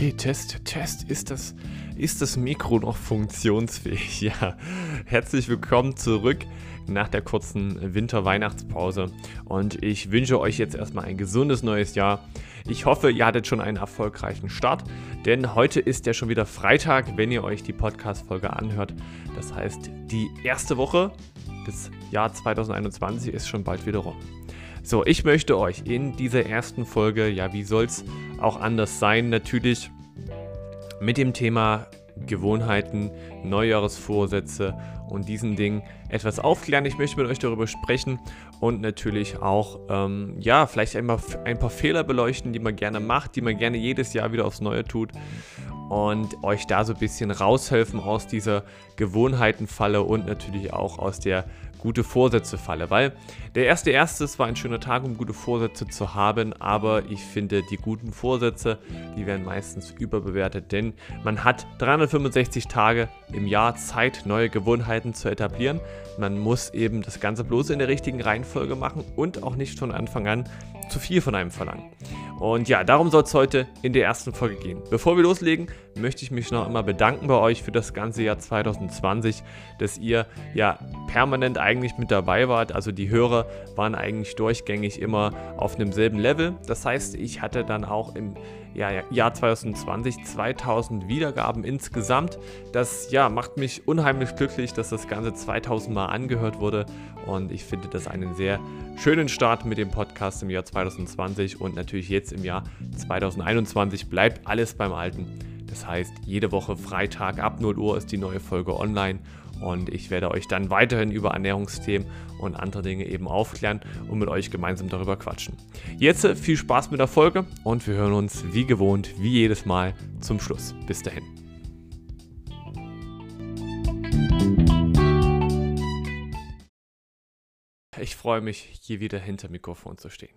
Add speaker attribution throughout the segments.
Speaker 1: Okay, Test, Test. Ist das, ist das Mikro noch funktionsfähig? Ja. Herzlich willkommen zurück nach der kurzen Winter-Weihnachtspause. Und ich wünsche euch jetzt erstmal ein gesundes neues Jahr. Ich hoffe, ihr hattet schon einen erfolgreichen Start, denn heute ist ja schon wieder Freitag, wenn ihr euch die Podcast-Folge anhört. Das heißt, die erste Woche des Jahr 2021 ist schon bald wieder rum. So, ich möchte euch in dieser ersten Folge, ja, wie soll es auch anders sein, natürlich mit dem Thema Gewohnheiten, Neujahresvorsätze und diesen Dingen etwas aufklären. Ich möchte mit euch darüber sprechen und natürlich auch, ähm, ja, vielleicht einmal ein paar Fehler beleuchten, die man gerne macht, die man gerne jedes Jahr wieder aufs Neue tut und euch da so ein bisschen raushelfen aus dieser Gewohnheitenfalle und natürlich auch aus der gute Vorsätze falle, weil der erste erste war ein schöner Tag, um gute Vorsätze zu haben, aber ich finde, die guten Vorsätze, die werden meistens überbewertet, denn man hat 365 Tage im Jahr Zeit, neue Gewohnheiten zu etablieren. Man muss eben das Ganze bloß in der richtigen Reihenfolge machen und auch nicht von Anfang an zu viel von einem verlangen. Und ja, darum soll es heute in der ersten Folge gehen. Bevor wir loslegen, möchte ich mich noch einmal bedanken bei euch für das ganze Jahr 2020, dass ihr ja permanent eigentlich mit dabei wart. Also die Hörer waren eigentlich durchgängig immer auf einem selben Level. Das heißt, ich hatte dann auch im ja, Jahr 2020 2000 Wiedergaben insgesamt. Das ja, macht mich unheimlich glücklich, dass das Ganze 2000 Mal angehört wurde und ich finde das einen sehr schönen Start mit dem Podcast im Jahr 2020 und natürlich jetzt im Jahr 2021 bleibt alles beim Alten. Das heißt, jede Woche Freitag ab 0 Uhr ist die neue Folge online und ich werde euch dann weiterhin über Ernährungsthemen und andere Dinge eben aufklären und mit euch gemeinsam darüber quatschen. Jetzt viel Spaß mit der Folge und wir hören uns wie gewohnt, wie jedes Mal zum Schluss. Bis dahin. Ich freue mich, hier wieder hinter Mikrofon zu stehen.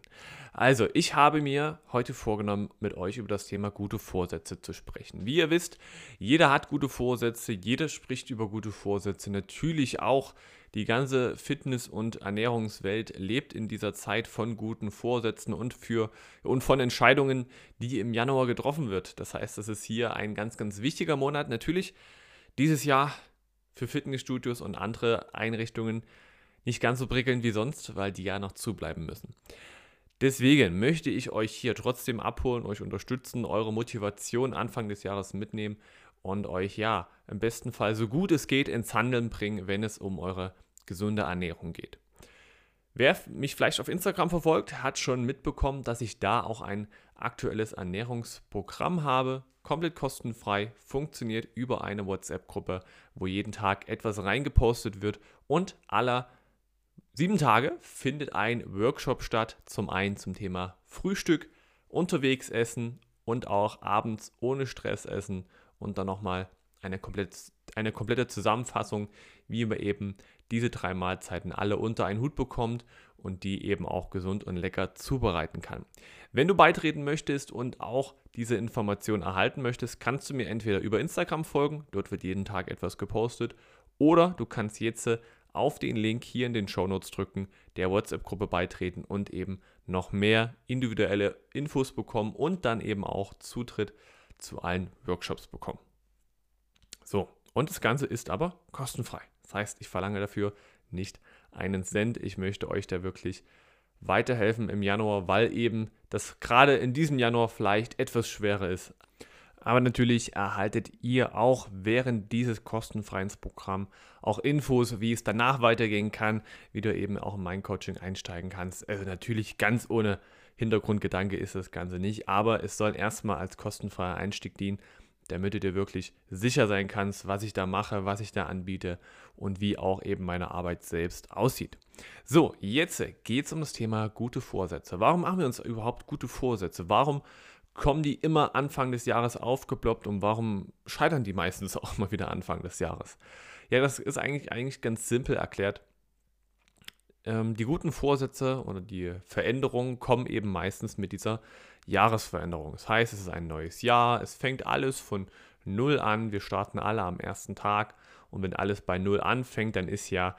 Speaker 1: Also, ich habe mir heute vorgenommen, mit euch über das Thema gute Vorsätze zu sprechen. Wie ihr wisst, jeder hat gute Vorsätze, jeder spricht über gute Vorsätze. Natürlich auch die ganze Fitness- und Ernährungswelt lebt in dieser Zeit von guten Vorsätzen und, für, und von Entscheidungen, die im Januar getroffen wird. Das heißt, das ist hier ein ganz, ganz wichtiger Monat. Natürlich dieses Jahr für Fitnessstudios und andere Einrichtungen nicht ganz so prickelnd wie sonst, weil die ja noch zubleiben müssen. Deswegen möchte ich euch hier trotzdem abholen, euch unterstützen, eure Motivation Anfang des Jahres mitnehmen und euch ja im besten Fall so gut es geht ins Handeln bringen, wenn es um eure gesunde Ernährung geht. Wer mich vielleicht auf Instagram verfolgt, hat schon mitbekommen, dass ich da auch ein aktuelles Ernährungsprogramm habe, komplett kostenfrei, funktioniert über eine WhatsApp-Gruppe, wo jeden Tag etwas reingepostet wird und aller sieben Tage findet ein Workshop statt. Zum einen zum Thema Frühstück, unterwegs essen und auch abends ohne Stress essen und dann nochmal eine, komplett, eine komplette Zusammenfassung, wie man eben diese drei Mahlzeiten alle unter einen Hut bekommt und die eben auch gesund und lecker zubereiten kann. Wenn du beitreten möchtest und auch diese Information erhalten möchtest, kannst du mir entweder über Instagram folgen, dort wird jeden Tag etwas gepostet, oder du kannst jetzt auf den Link hier in den Show Notes drücken, der WhatsApp-Gruppe beitreten und eben noch mehr individuelle Infos bekommen und dann eben auch Zutritt zu allen Workshops bekommen. So, und das Ganze ist aber kostenfrei. Das heißt, ich verlange dafür nicht einen Cent. Ich möchte euch da wirklich weiterhelfen im Januar, weil eben das gerade in diesem Januar vielleicht etwas schwerer ist aber natürlich erhaltet ihr auch während dieses kostenfreien Programms auch Infos, wie es danach weitergehen kann, wie du eben auch in mein Coaching einsteigen kannst. Also natürlich ganz ohne Hintergrundgedanke ist das Ganze nicht, aber es soll erstmal als kostenfreier Einstieg dienen, damit du dir wirklich sicher sein kannst, was ich da mache, was ich da anbiete und wie auch eben meine Arbeit selbst aussieht. So, jetzt geht es um das Thema gute Vorsätze. Warum machen wir uns überhaupt gute Vorsätze? Warum kommen die immer Anfang des Jahres aufgeploppt und warum scheitern die meistens auch mal wieder Anfang des Jahres? Ja, das ist eigentlich, eigentlich ganz simpel erklärt. Ähm, die guten Vorsätze oder die Veränderungen kommen eben meistens mit dieser Jahresveränderung. Das heißt, es ist ein neues Jahr, es fängt alles von Null an, wir starten alle am ersten Tag und wenn alles bei Null anfängt, dann ist ja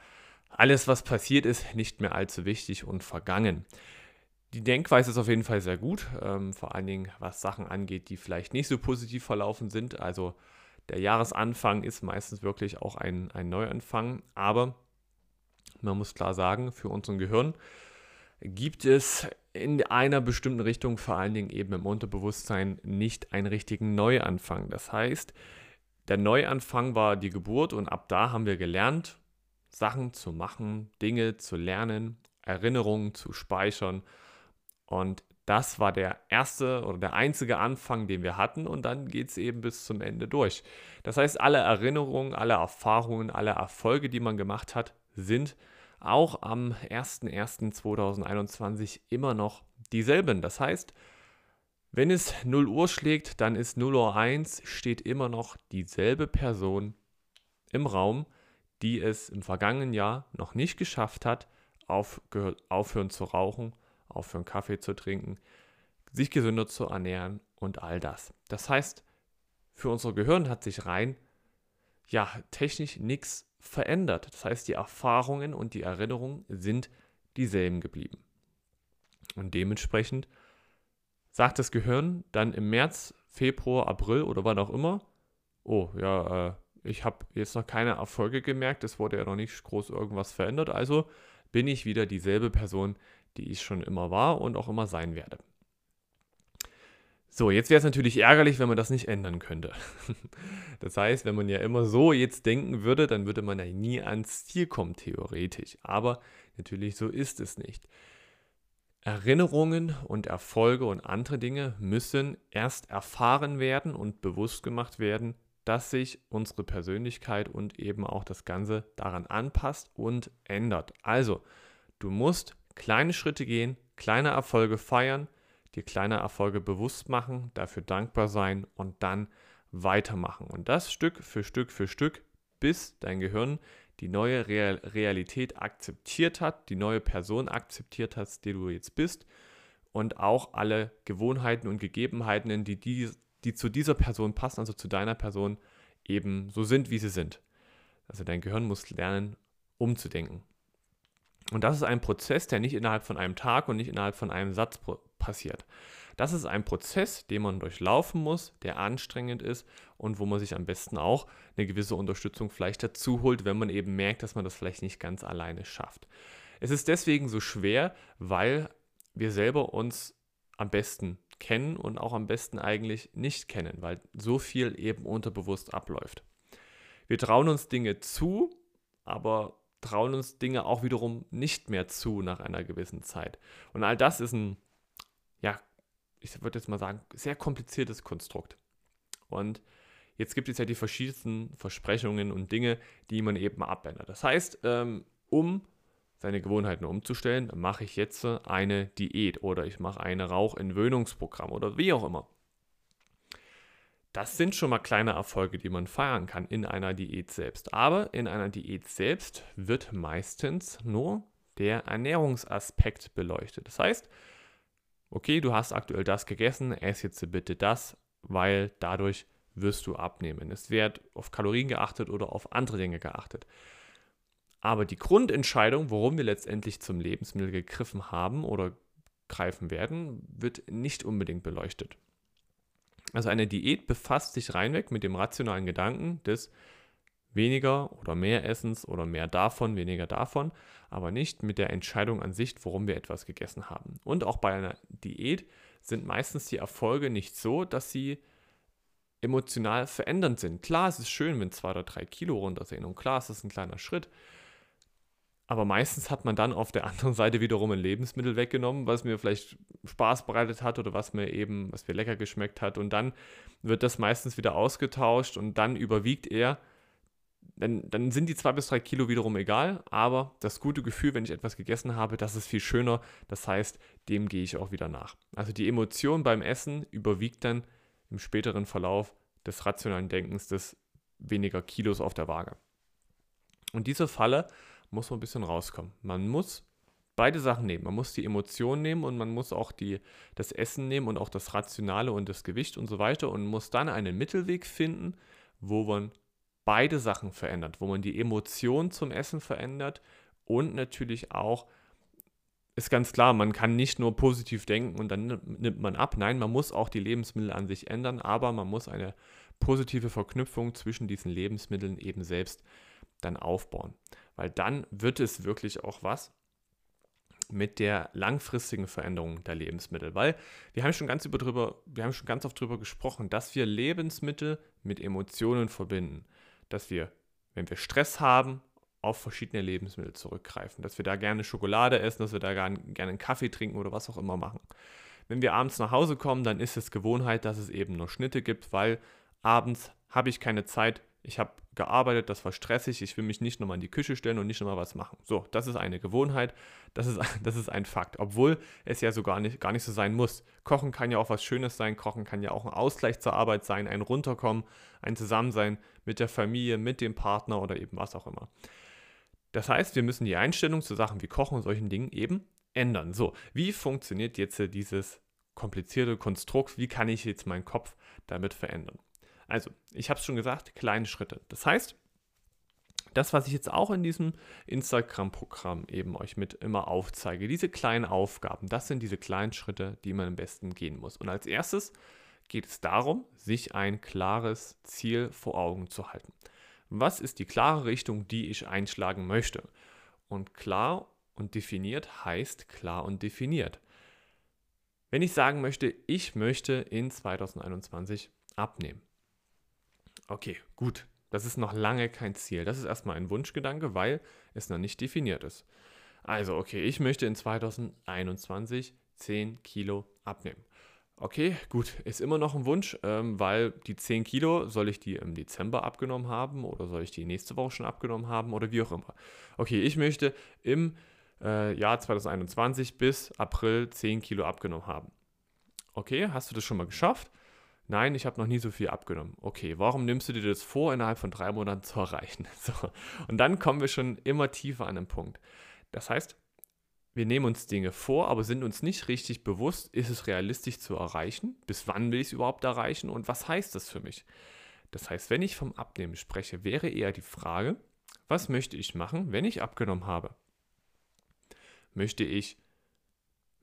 Speaker 1: alles, was passiert ist, nicht mehr allzu wichtig und vergangen. Die Denkweise ist auf jeden Fall sehr gut, ähm, vor allen Dingen was Sachen angeht, die vielleicht nicht so positiv verlaufen sind. Also der Jahresanfang ist meistens wirklich auch ein, ein Neuanfang, aber man muss klar sagen, für unseren Gehirn gibt es in einer bestimmten Richtung, vor allen Dingen eben im Unterbewusstsein, nicht einen richtigen Neuanfang. Das heißt, der Neuanfang war die Geburt und ab da haben wir gelernt, Sachen zu machen, Dinge zu lernen, Erinnerungen zu speichern. Und das war der erste oder der einzige Anfang, den wir hatten und dann geht es eben bis zum Ende durch. Das heißt, alle Erinnerungen, alle Erfahrungen, alle Erfolge, die man gemacht hat, sind auch am 01.01.2021 immer noch dieselben. Das heißt, wenn es 0 Uhr schlägt, dann ist 0 Uhr 1, steht immer noch dieselbe Person im Raum, die es im vergangenen Jahr noch nicht geschafft hat, aufhören zu rauchen, aufhören Kaffee zu trinken, sich gesünder zu ernähren und all das. Das heißt, für unser Gehirn hat sich rein, ja, technisch nichts verändert. Das heißt, die Erfahrungen und die Erinnerungen sind dieselben geblieben. Und dementsprechend sagt das Gehirn dann im März, Februar, April oder wann auch immer, oh ja, äh, ich habe jetzt noch keine Erfolge gemerkt, es wurde ja noch nicht groß irgendwas verändert, also bin ich wieder dieselbe Person, die ich schon immer war und auch immer sein werde. So, jetzt wäre es natürlich ärgerlich, wenn man das nicht ändern könnte. Das heißt, wenn man ja immer so jetzt denken würde, dann würde man ja nie ans Ziel kommen, theoretisch. Aber natürlich so ist es nicht. Erinnerungen und Erfolge und andere Dinge müssen erst erfahren werden und bewusst gemacht werden, dass sich unsere Persönlichkeit und eben auch das Ganze daran anpasst und ändert. Also, du musst kleine Schritte gehen, kleine Erfolge feiern, dir kleine Erfolge bewusst machen, dafür dankbar sein und dann weitermachen. Und das Stück für Stück für Stück, bis dein Gehirn die neue Realität akzeptiert hat, die neue Person akzeptiert hat, die du jetzt bist und auch alle Gewohnheiten und Gegebenheiten, die, die, die zu dieser Person passen, also zu deiner Person, eben so sind, wie sie sind. Also dein Gehirn muss lernen, umzudenken. Und das ist ein Prozess, der nicht innerhalb von einem Tag und nicht innerhalb von einem Satz passiert. Das ist ein Prozess, den man durchlaufen muss, der anstrengend ist und wo man sich am besten auch eine gewisse Unterstützung vielleicht dazu holt, wenn man eben merkt, dass man das vielleicht nicht ganz alleine schafft. Es ist deswegen so schwer, weil wir selber uns am besten kennen und auch am besten eigentlich nicht kennen, weil so viel eben unterbewusst abläuft. Wir trauen uns Dinge zu, aber trauen uns Dinge auch wiederum nicht mehr zu nach einer gewissen Zeit. Und all das ist ein, ja, ich würde jetzt mal sagen, sehr kompliziertes Konstrukt. Und jetzt gibt es ja die verschiedensten Versprechungen und Dinge, die man eben abändert. Das heißt, ähm, um seine Gewohnheiten umzustellen, mache ich jetzt eine Diät oder ich mache ein Rauchentwöhnungsprogramm oder wie auch immer. Das sind schon mal kleine Erfolge, die man feiern kann in einer Diät selbst. Aber in einer Diät selbst wird meistens nur der Ernährungsaspekt beleuchtet. Das heißt, okay, du hast aktuell das gegessen, ess jetzt bitte das, weil dadurch wirst du abnehmen. Es wird auf Kalorien geachtet oder auf andere Dinge geachtet. Aber die Grundentscheidung, warum wir letztendlich zum Lebensmittel gegriffen haben oder greifen werden, wird nicht unbedingt beleuchtet. Also eine Diät befasst sich reinweg mit dem rationalen Gedanken des weniger oder mehr Essens oder mehr davon, weniger davon, aber nicht mit der Entscheidung an sich, warum wir etwas gegessen haben. Und auch bei einer Diät sind meistens die Erfolge nicht so, dass sie emotional verändernd sind. Klar, es ist schön, wenn zwei oder drei Kilo runter sind und klar, es ist ein kleiner Schritt, aber meistens hat man dann auf der anderen Seite wiederum ein Lebensmittel weggenommen, was mir vielleicht Spaß bereitet hat oder was mir eben, was mir lecker geschmeckt hat. Und dann wird das meistens wieder ausgetauscht und dann überwiegt er. Dann, dann sind die zwei bis drei Kilo wiederum egal, aber das gute Gefühl, wenn ich etwas gegessen habe, das ist viel schöner. Das heißt, dem gehe ich auch wieder nach. Also die Emotion beim Essen überwiegt dann im späteren Verlauf des rationalen Denkens des weniger Kilos auf der Waage. Und diese Falle muss man ein bisschen rauskommen. Man muss beide Sachen nehmen. Man muss die Emotionen nehmen und man muss auch die, das Essen nehmen und auch das Rationale und das Gewicht und so weiter und muss dann einen Mittelweg finden, wo man beide Sachen verändert, wo man die Emotion zum Essen verändert und natürlich auch ist ganz klar, man kann nicht nur positiv denken und dann nimmt man ab. Nein, man muss auch die Lebensmittel an sich ändern, aber man muss eine positive Verknüpfung zwischen diesen Lebensmitteln eben selbst dann aufbauen. Weil dann wird es wirklich auch was mit der langfristigen Veränderung der Lebensmittel. Weil wir haben schon ganz über drüber, wir haben schon ganz oft darüber gesprochen, dass wir Lebensmittel mit Emotionen verbinden. Dass wir, wenn wir Stress haben, auf verschiedene Lebensmittel zurückgreifen. Dass wir da gerne Schokolade essen, dass wir da gerne einen Kaffee trinken oder was auch immer machen. Wenn wir abends nach Hause kommen, dann ist es Gewohnheit, dass es eben nur Schnitte gibt, weil abends habe ich keine Zeit, ich habe gearbeitet, das war stressig, ich will mich nicht nochmal in die Küche stellen und nicht nochmal was machen. So, das ist eine Gewohnheit, das ist, das ist ein Fakt, obwohl es ja so gar nicht, gar nicht so sein muss. Kochen kann ja auch was Schönes sein, Kochen kann ja auch ein Ausgleich zur Arbeit sein, ein Runterkommen, ein Zusammensein mit der Familie, mit dem Partner oder eben was auch immer. Das heißt, wir müssen die Einstellung zu Sachen wie Kochen und solchen Dingen eben ändern. So, wie funktioniert jetzt dieses komplizierte Konstrukt? Wie kann ich jetzt meinen Kopf damit verändern? Also, ich habe es schon gesagt, kleine Schritte. Das heißt, das, was ich jetzt auch in diesem Instagram-Programm eben euch mit immer aufzeige, diese kleinen Aufgaben, das sind diese kleinen Schritte, die man am besten gehen muss. Und als erstes geht es darum, sich ein klares Ziel vor Augen zu halten. Was ist die klare Richtung, die ich einschlagen möchte? Und klar und definiert heißt klar und definiert. Wenn ich sagen möchte, ich möchte in 2021 abnehmen, Okay, gut. Das ist noch lange kein Ziel. Das ist erstmal ein Wunschgedanke, weil es noch nicht definiert ist. Also, okay, ich möchte in 2021 10 Kilo abnehmen. Okay, gut, ist immer noch ein Wunsch, ähm, weil die 10 Kilo, soll ich die im Dezember abgenommen haben oder soll ich die nächste Woche schon abgenommen haben oder wie auch immer. Okay, ich möchte im äh, Jahr 2021 bis April 10 Kilo abgenommen haben. Okay, hast du das schon mal geschafft? Nein, ich habe noch nie so viel abgenommen. Okay, warum nimmst du dir das vor, innerhalb von drei Monaten zu erreichen? So. Und dann kommen wir schon immer tiefer an den Punkt. Das heißt, wir nehmen uns Dinge vor, aber sind uns nicht richtig bewusst, ist es realistisch zu erreichen? Bis wann will ich es überhaupt erreichen? Und was heißt das für mich? Das heißt, wenn ich vom Abnehmen spreche, wäre eher die Frage, was möchte ich machen, wenn ich abgenommen habe? Möchte ich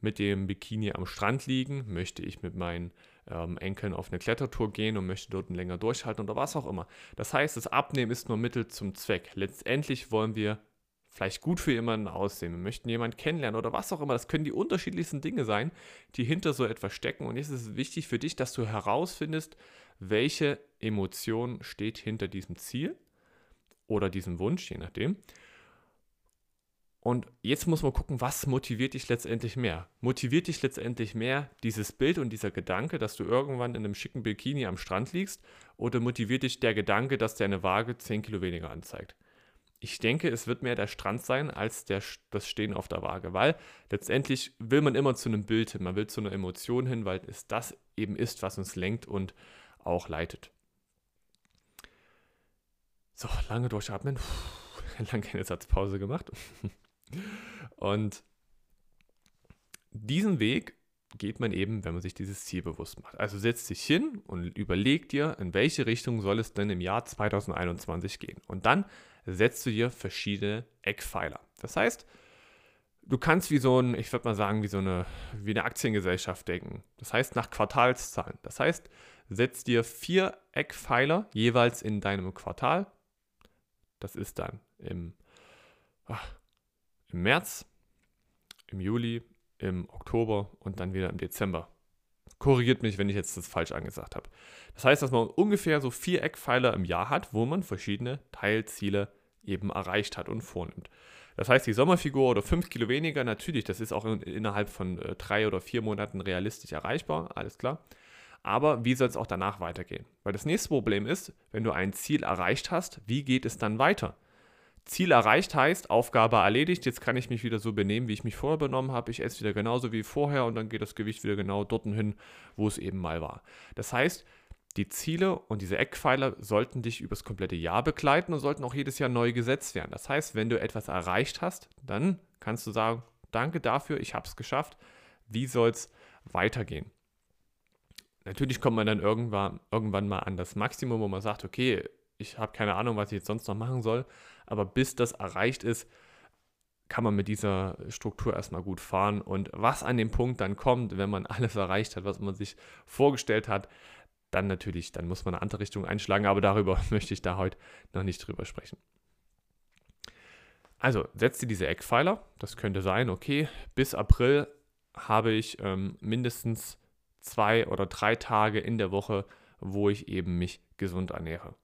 Speaker 1: mit dem Bikini am Strand liegen? Möchte ich mit meinen ähm, Enkeln auf eine Klettertour gehen und möchte dort länger durchhalten oder was auch immer. Das heißt, das Abnehmen ist nur Mittel zum Zweck. Letztendlich wollen wir vielleicht gut für jemanden aussehen. Wir möchten jemanden kennenlernen oder was auch immer. Das können die unterschiedlichsten Dinge sein, die hinter so etwas stecken. Und jetzt ist es wichtig für dich, dass du herausfindest, welche Emotion steht hinter diesem Ziel oder diesem Wunsch, je nachdem. Und jetzt muss man gucken, was motiviert dich letztendlich mehr? Motiviert dich letztendlich mehr dieses Bild und dieser Gedanke, dass du irgendwann in einem schicken Bikini am Strand liegst? Oder motiviert dich der Gedanke, dass deine Waage 10 Kilo weniger anzeigt? Ich denke, es wird mehr der Strand sein als der, das Stehen auf der Waage, weil letztendlich will man immer zu einem Bild hin, man will zu einer Emotion hin, weil es das eben ist, was uns lenkt und auch leitet. So, lange durchatmen. Puh, lange keine Satzpause gemacht. Und diesen Weg geht man eben, wenn man sich dieses Ziel bewusst macht. Also setzt dich hin und überlegt dir, in welche Richtung soll es denn im Jahr 2021 gehen. Und dann setzt du dir verschiedene Eckpfeiler. Das heißt, du kannst wie so ein, ich würde mal sagen, wie so eine, wie eine Aktiengesellschaft denken. Das heißt nach Quartalszahlen. Das heißt, setz dir vier Eckpfeiler jeweils in deinem Quartal. Das ist dann im, ach, im März, im Juli, im Oktober und dann wieder im Dezember. Korrigiert mich, wenn ich jetzt das falsch angesagt habe. Das heißt, dass man ungefähr so vier Eckpfeiler im Jahr hat, wo man verschiedene Teilziele eben erreicht hat und vornimmt. Das heißt, die Sommerfigur oder fünf Kilo weniger, natürlich, das ist auch in, innerhalb von äh, drei oder vier Monaten realistisch erreichbar, alles klar. Aber wie soll es auch danach weitergehen? Weil das nächste Problem ist, wenn du ein Ziel erreicht hast, wie geht es dann weiter? Ziel erreicht heißt, Aufgabe erledigt, jetzt kann ich mich wieder so benehmen, wie ich mich vorher benommen habe. Ich esse wieder genauso wie vorher und dann geht das Gewicht wieder genau dorthin hin, wo es eben mal war. Das heißt, die Ziele und diese Eckpfeiler sollten dich übers komplette Jahr begleiten und sollten auch jedes Jahr neu gesetzt werden. Das heißt, wenn du etwas erreicht hast, dann kannst du sagen, danke dafür, ich habe es geschafft. Wie soll es weitergehen? Natürlich kommt man dann irgendwann, irgendwann mal an das Maximum, wo man sagt, okay, ich habe keine Ahnung, was ich jetzt sonst noch machen soll, aber bis das erreicht ist, kann man mit dieser Struktur erstmal gut fahren. Und was an dem Punkt dann kommt, wenn man alles erreicht hat, was man sich vorgestellt hat, dann natürlich, dann muss man eine andere Richtung einschlagen, aber darüber möchte ich da heute noch nicht drüber sprechen. Also setzt ihr diese Eckpfeiler, das könnte sein, okay, bis April habe ich ähm, mindestens zwei oder drei Tage in der Woche, wo ich eben mich gesund ernähre.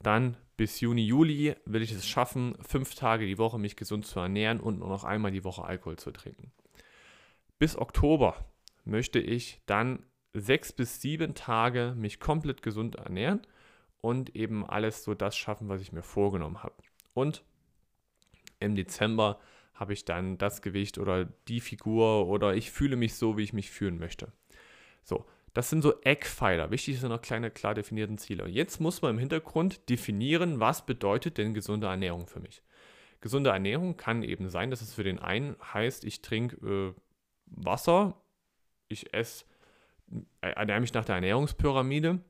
Speaker 1: Dann bis Juni, Juli will ich es schaffen, fünf Tage die Woche mich gesund zu ernähren und nur noch einmal die Woche Alkohol zu trinken. Bis Oktober möchte ich dann sechs bis sieben Tage mich komplett gesund ernähren und eben alles so das schaffen, was ich mir vorgenommen habe. Und im Dezember habe ich dann das Gewicht oder die Figur oder ich fühle mich so, wie ich mich fühlen möchte. So, das sind so Eckpfeiler. Wichtig sind noch kleine, klar definierten Ziele. Und jetzt muss man im Hintergrund definieren, was bedeutet denn gesunde Ernährung für mich. Gesunde Ernährung kann eben sein, dass es für den einen heißt, ich trinke äh, Wasser, ich esse, äh, ernähre mich nach der Ernährungspyramide,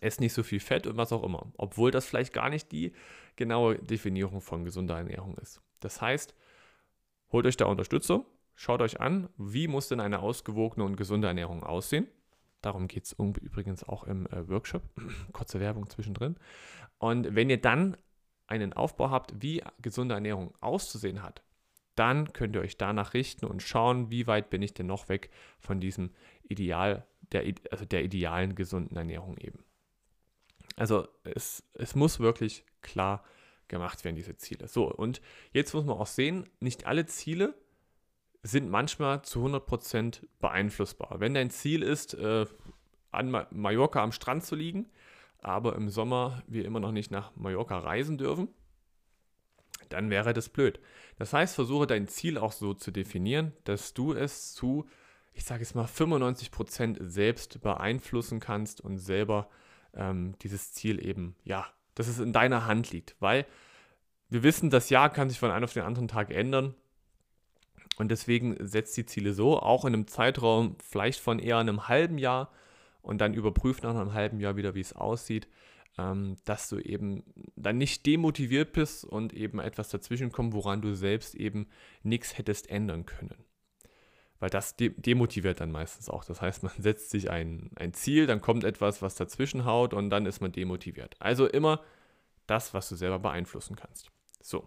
Speaker 1: esse nicht so viel Fett und was auch immer. Obwohl das vielleicht gar nicht die genaue Definition von gesunder Ernährung ist. Das heißt, holt euch da Unterstützung, schaut euch an, wie muss denn eine ausgewogene und gesunde Ernährung aussehen. Darum geht es übrigens auch im äh, Workshop. Kurze Werbung zwischendrin. Und wenn ihr dann einen Aufbau habt, wie gesunde Ernährung auszusehen hat, dann könnt ihr euch danach richten und schauen, wie weit bin ich denn noch weg von diesem Ideal, der, also der idealen gesunden Ernährung eben. Also es, es muss wirklich klar gemacht werden, diese Ziele. So, und jetzt muss man auch sehen, nicht alle Ziele sind manchmal zu 100% beeinflussbar. Wenn dein Ziel ist, äh, an Mallorca am Strand zu liegen, aber im Sommer wir immer noch nicht nach Mallorca reisen dürfen, dann wäre das blöd. Das heißt, versuche dein Ziel auch so zu definieren, dass du es zu, ich sage jetzt mal, 95% selbst beeinflussen kannst und selber ähm, dieses Ziel eben, ja, dass es in deiner Hand liegt. Weil wir wissen, das Jahr kann sich von einem auf den anderen Tag ändern. Und deswegen setzt die Ziele so, auch in einem Zeitraum vielleicht von eher einem halben Jahr und dann überprüft nach einem halben Jahr wieder, wie es aussieht, ähm, dass du eben dann nicht demotiviert bist und eben etwas dazwischen kommt, woran du selbst eben nichts hättest ändern können weil das de demotiviert dann meistens auch. Das heißt, man setzt sich ein, ein Ziel, dann kommt etwas, was dazwischen haut und dann ist man demotiviert. Also immer das, was du selber beeinflussen kannst. So.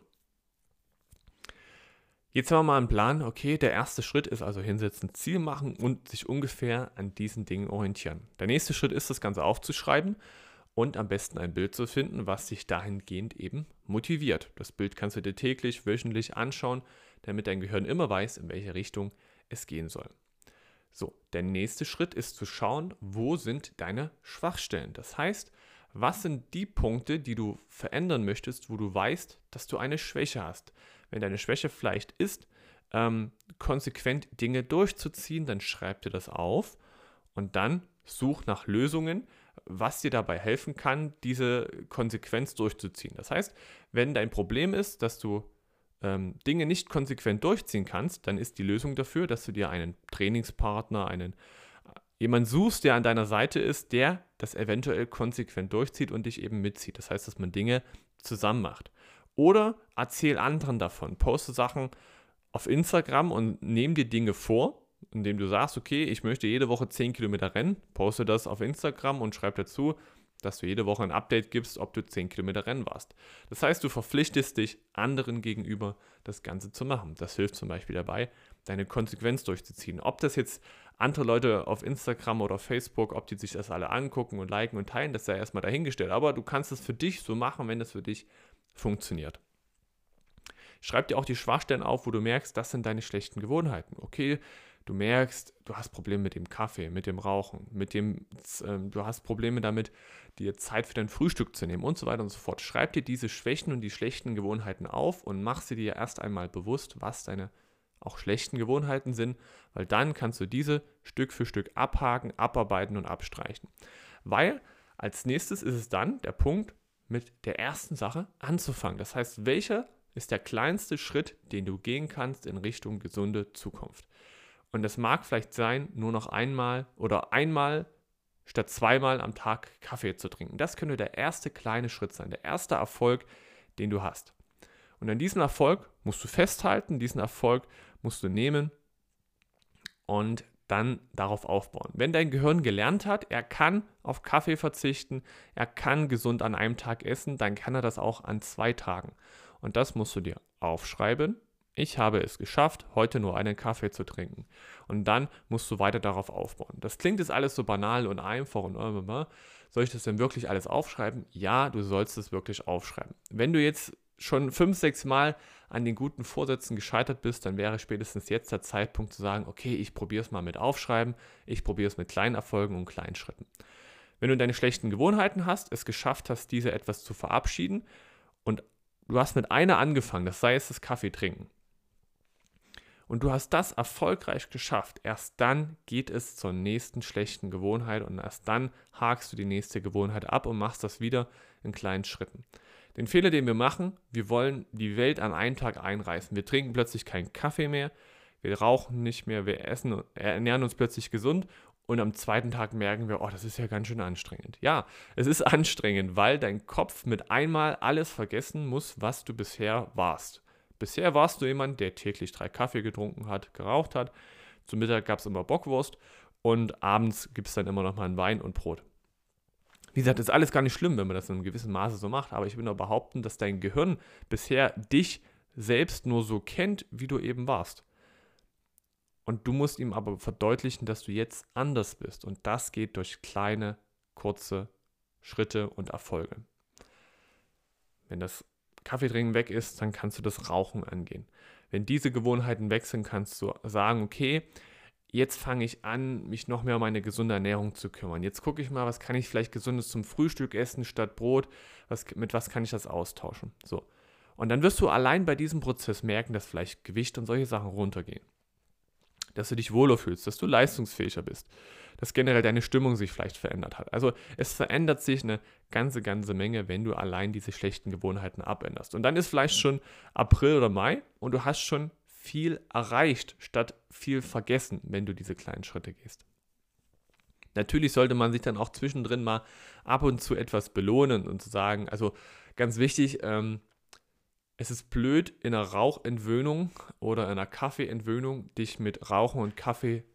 Speaker 1: Jetzt haben wir mal einen Plan. Okay, der erste Schritt ist also hinsetzen, Ziel machen und sich ungefähr an diesen Dingen orientieren. Der nächste Schritt ist, das Ganze aufzuschreiben und am besten ein Bild zu finden, was dich dahingehend eben motiviert. Das Bild kannst du dir täglich, wöchentlich anschauen, damit dein Gehirn immer weiß, in welche Richtung es gehen soll. So, der nächste Schritt ist zu schauen, wo sind deine Schwachstellen. Das heißt, was sind die Punkte, die du verändern möchtest, wo du weißt, dass du eine Schwäche hast. Wenn deine Schwäche vielleicht ist, ähm, konsequent Dinge durchzuziehen, dann schreib dir das auf und dann such nach Lösungen, was dir dabei helfen kann, diese Konsequenz durchzuziehen. Das heißt, wenn dein Problem ist, dass du ähm, Dinge nicht konsequent durchziehen kannst, dann ist die Lösung dafür, dass du dir einen Trainingspartner, einen jemand suchst, der an deiner Seite ist, der das eventuell konsequent durchzieht und dich eben mitzieht. Das heißt, dass man Dinge zusammen macht. Oder erzähl anderen davon. Poste Sachen auf Instagram und nimm dir Dinge vor, indem du sagst, okay, ich möchte jede Woche 10 Kilometer rennen, poste das auf Instagram und schreib dazu, dass du jede Woche ein Update gibst, ob du 10 Kilometer rennen warst. Das heißt, du verpflichtest dich anderen gegenüber, das Ganze zu machen. Das hilft zum Beispiel dabei, deine Konsequenz durchzuziehen. Ob das jetzt andere Leute auf Instagram oder Facebook, ob die sich das alle angucken und liken und teilen, das sei erstmal dahingestellt. Aber du kannst es für dich so machen, wenn es für dich funktioniert. Schreib dir auch die Schwachstellen auf, wo du merkst, das sind deine schlechten Gewohnheiten. Okay, du merkst, du hast Probleme mit dem Kaffee, mit dem Rauchen, mit dem, äh, du hast Probleme damit, dir Zeit für dein Frühstück zu nehmen und so weiter und so fort. Schreib dir diese Schwächen und die schlechten Gewohnheiten auf und mach sie dir erst einmal bewusst, was deine auch schlechten Gewohnheiten sind, weil dann kannst du diese Stück für Stück abhaken, abarbeiten und abstreichen. Weil als nächstes ist es dann der Punkt, mit der ersten Sache anzufangen. Das heißt, welcher ist der kleinste Schritt, den du gehen kannst in Richtung gesunde Zukunft? Und es mag vielleicht sein, nur noch einmal oder einmal statt zweimal am Tag Kaffee zu trinken. Das könnte der erste kleine Schritt sein, der erste Erfolg, den du hast. Und an diesem Erfolg musst du festhalten, diesen Erfolg musst du nehmen und dann darauf aufbauen. Wenn dein Gehirn gelernt hat, er kann auf Kaffee verzichten, er kann gesund an einem Tag essen, dann kann er das auch an zwei Tagen. Und das musst du dir aufschreiben. Ich habe es geschafft, heute nur einen Kaffee zu trinken. Und dann musst du weiter darauf aufbauen. Das klingt jetzt alles so banal und einfach und äh, soll ich das denn wirklich alles aufschreiben? Ja, du sollst es wirklich aufschreiben. Wenn du jetzt schon fünf, sechs Mal an den guten Vorsätzen gescheitert bist, dann wäre spätestens jetzt der Zeitpunkt zu sagen, okay, ich probiere es mal mit Aufschreiben, ich probiere es mit kleinen Erfolgen und kleinen Schritten. Wenn du deine schlechten Gewohnheiten hast, es geschafft hast, diese etwas zu verabschieden und du hast mit einer angefangen, das sei es das Kaffee trinken, und du hast das erfolgreich geschafft, erst dann geht es zur nächsten schlechten Gewohnheit und erst dann hakst du die nächste Gewohnheit ab und machst das wieder in kleinen Schritten. Den Fehler, den wir machen, wir wollen die Welt an einem Tag einreißen. Wir trinken plötzlich keinen Kaffee mehr, wir rauchen nicht mehr, wir essen, ernähren uns plötzlich gesund und am zweiten Tag merken wir, oh, das ist ja ganz schön anstrengend. Ja, es ist anstrengend, weil dein Kopf mit einmal alles vergessen muss, was du bisher warst. Bisher warst du jemand, der täglich drei Kaffee getrunken hat, geraucht hat. Zum Mittag gab es immer Bockwurst und abends gibt es dann immer noch mal einen Wein und Brot. Wie gesagt, ist alles gar nicht schlimm, wenn man das in einem gewissen Maße so macht, aber ich will nur behaupten, dass dein Gehirn bisher dich selbst nur so kennt, wie du eben warst. Und du musst ihm aber verdeutlichen, dass du jetzt anders bist. Und das geht durch kleine, kurze Schritte und Erfolge. Wenn das Kaffeetrinken weg ist, dann kannst du das Rauchen angehen. Wenn diese Gewohnheiten sind, kannst du sagen, okay, jetzt fange ich an, mich noch mehr um meine gesunde Ernährung zu kümmern. Jetzt gucke ich mal, was kann ich vielleicht gesundes zum Frühstück essen statt Brot, was, mit was kann ich das austauschen. So. Und dann wirst du allein bei diesem Prozess merken, dass vielleicht Gewicht und solche Sachen runtergehen. Dass du dich wohler fühlst, dass du leistungsfähiger bist, dass generell deine Stimmung sich vielleicht verändert hat. Also es verändert sich eine ganze, ganze Menge, wenn du allein diese schlechten Gewohnheiten abänderst. Und dann ist vielleicht schon April oder Mai und du hast schon viel erreicht, statt viel vergessen, wenn du diese kleinen Schritte gehst. Natürlich sollte man sich dann auch zwischendrin mal ab und zu etwas belohnen und zu sagen, also ganz wichtig, ähm, es ist blöd in einer Rauchentwöhnung oder einer Kaffeeentwöhnung, dich mit Rauchen und Kaffee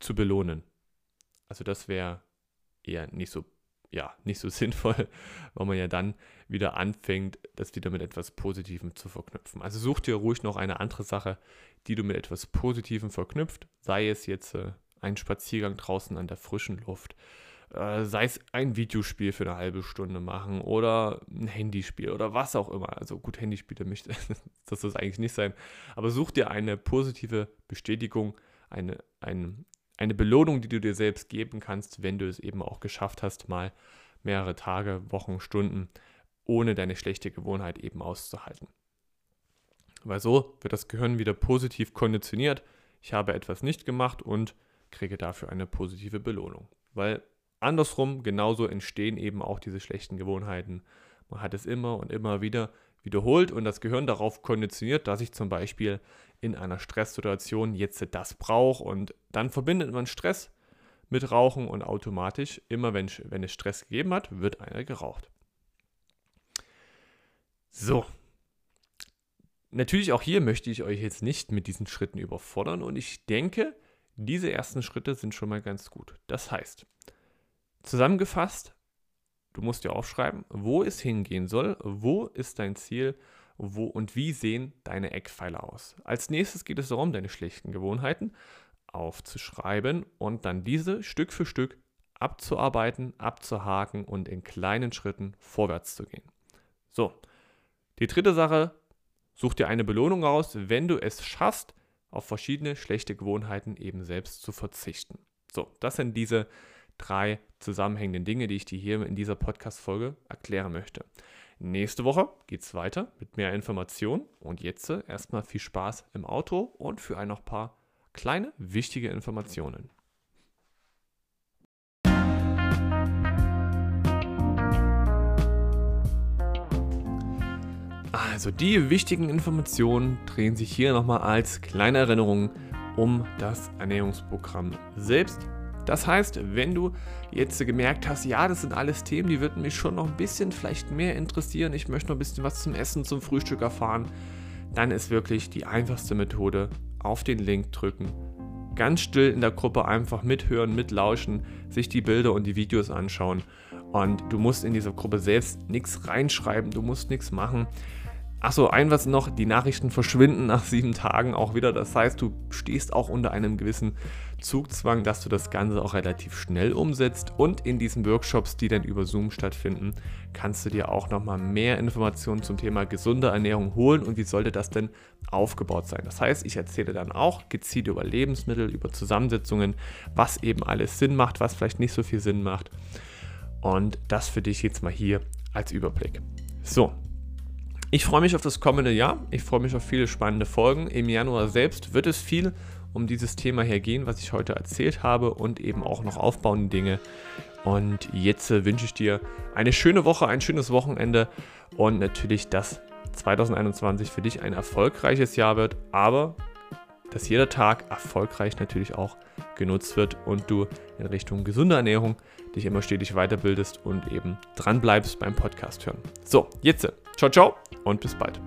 Speaker 1: zu belohnen. Also das wäre eher nicht so ja, nicht so sinnvoll, weil man ja dann wieder anfängt, das wieder mit etwas Positivem zu verknüpfen. Also such dir ruhig noch eine andere Sache, die du mit etwas Positivem verknüpft, sei es jetzt äh, ein Spaziergang draußen an der frischen Luft, äh, sei es ein Videospiel für eine halbe Stunde machen oder ein Handyspiel oder was auch immer. Also gut, Handyspiele möchte das soll eigentlich nicht sein, aber such dir eine positive Bestätigung, eine, ein, eine Belohnung, die du dir selbst geben kannst, wenn du es eben auch geschafft hast, mal mehrere Tage, Wochen, Stunden ohne deine schlechte Gewohnheit eben auszuhalten. Weil so wird das Gehirn wieder positiv konditioniert. Ich habe etwas nicht gemacht und kriege dafür eine positive Belohnung. Weil andersrum genauso entstehen eben auch diese schlechten Gewohnheiten. Man hat es immer und immer wieder wiederholt und das Gehirn darauf konditioniert, dass ich zum Beispiel in einer Stresssituation jetzt das brauche und dann verbindet man Stress mit Rauchen und automatisch, immer wenn, wenn es Stress gegeben hat, wird einer geraucht. So. Natürlich auch hier möchte ich euch jetzt nicht mit diesen Schritten überfordern und ich denke, diese ersten Schritte sind schon mal ganz gut. Das heißt, zusammengefasst, Du musst dir aufschreiben, wo es hingehen soll, wo ist dein Ziel, wo und wie sehen deine Eckpfeiler aus. Als nächstes geht es darum, deine schlechten Gewohnheiten aufzuschreiben und dann diese Stück für Stück abzuarbeiten, abzuhaken und in kleinen Schritten vorwärts zu gehen. So, die dritte Sache, such dir eine Belohnung aus, wenn du es schaffst, auf verschiedene schlechte Gewohnheiten eben selbst zu verzichten. So, das sind diese drei zusammenhängenden Dinge, die ich dir hier in dieser Podcast-Folge erklären möchte. Nächste Woche geht es weiter mit mehr Informationen und jetzt erstmal viel Spaß im Auto und für ein noch paar kleine wichtige Informationen. Also die wichtigen Informationen drehen sich hier nochmal als kleine Erinnerung um das Ernährungsprogramm selbst Das heißt, wenn du jetzt gemerkt hast, ja, das sind alles Themen, die würden mich schon noch ein bisschen vielleicht mehr interessieren, ich möchte noch ein bisschen was zum Essen, zum Frühstück erfahren, dann ist wirklich die einfachste Methode, auf den Link drücken, ganz still in der Gruppe einfach mithören, mitlauschen, sich die Bilder und die Videos anschauen. Und du musst in dieser Gruppe selbst nichts reinschreiben, du musst nichts machen. Achso, ein was noch, die Nachrichten verschwinden nach sieben Tagen auch wieder. Das heißt, du stehst auch unter einem gewissen Zugzwang, dass du das Ganze auch relativ schnell umsetzt. Und in diesen Workshops, die dann über Zoom stattfinden, kannst du dir auch nochmal mehr Informationen zum Thema gesunde Ernährung holen und wie sollte das denn aufgebaut sein. Das heißt, ich erzähle dann auch gezielt über Lebensmittel, über Zusammensetzungen, was eben alles Sinn macht, was vielleicht nicht so viel Sinn macht. Und das für dich jetzt mal hier als Überblick. So, ich freue mich auf das kommende Jahr. Ich freue mich auf viele spannende Folgen. Im Januar selbst wird es viel um dieses Thema her gehen, was ich heute erzählt habe und eben auch noch aufbauende Dinge. Und jetzt äh, wünsche ich dir eine schöne Woche, ein schönes Wochenende und natürlich, dass 2021 für dich ein erfolgreiches Jahr wird, aber dass jeder Tag erfolgreich natürlich auch genutzt wird und du in Richtung gesunder Ernährung dich immer stetig weiterbildest und eben dran bleibst beim Podcast hören. So, jetzt, Ciao, ciao und bis bald.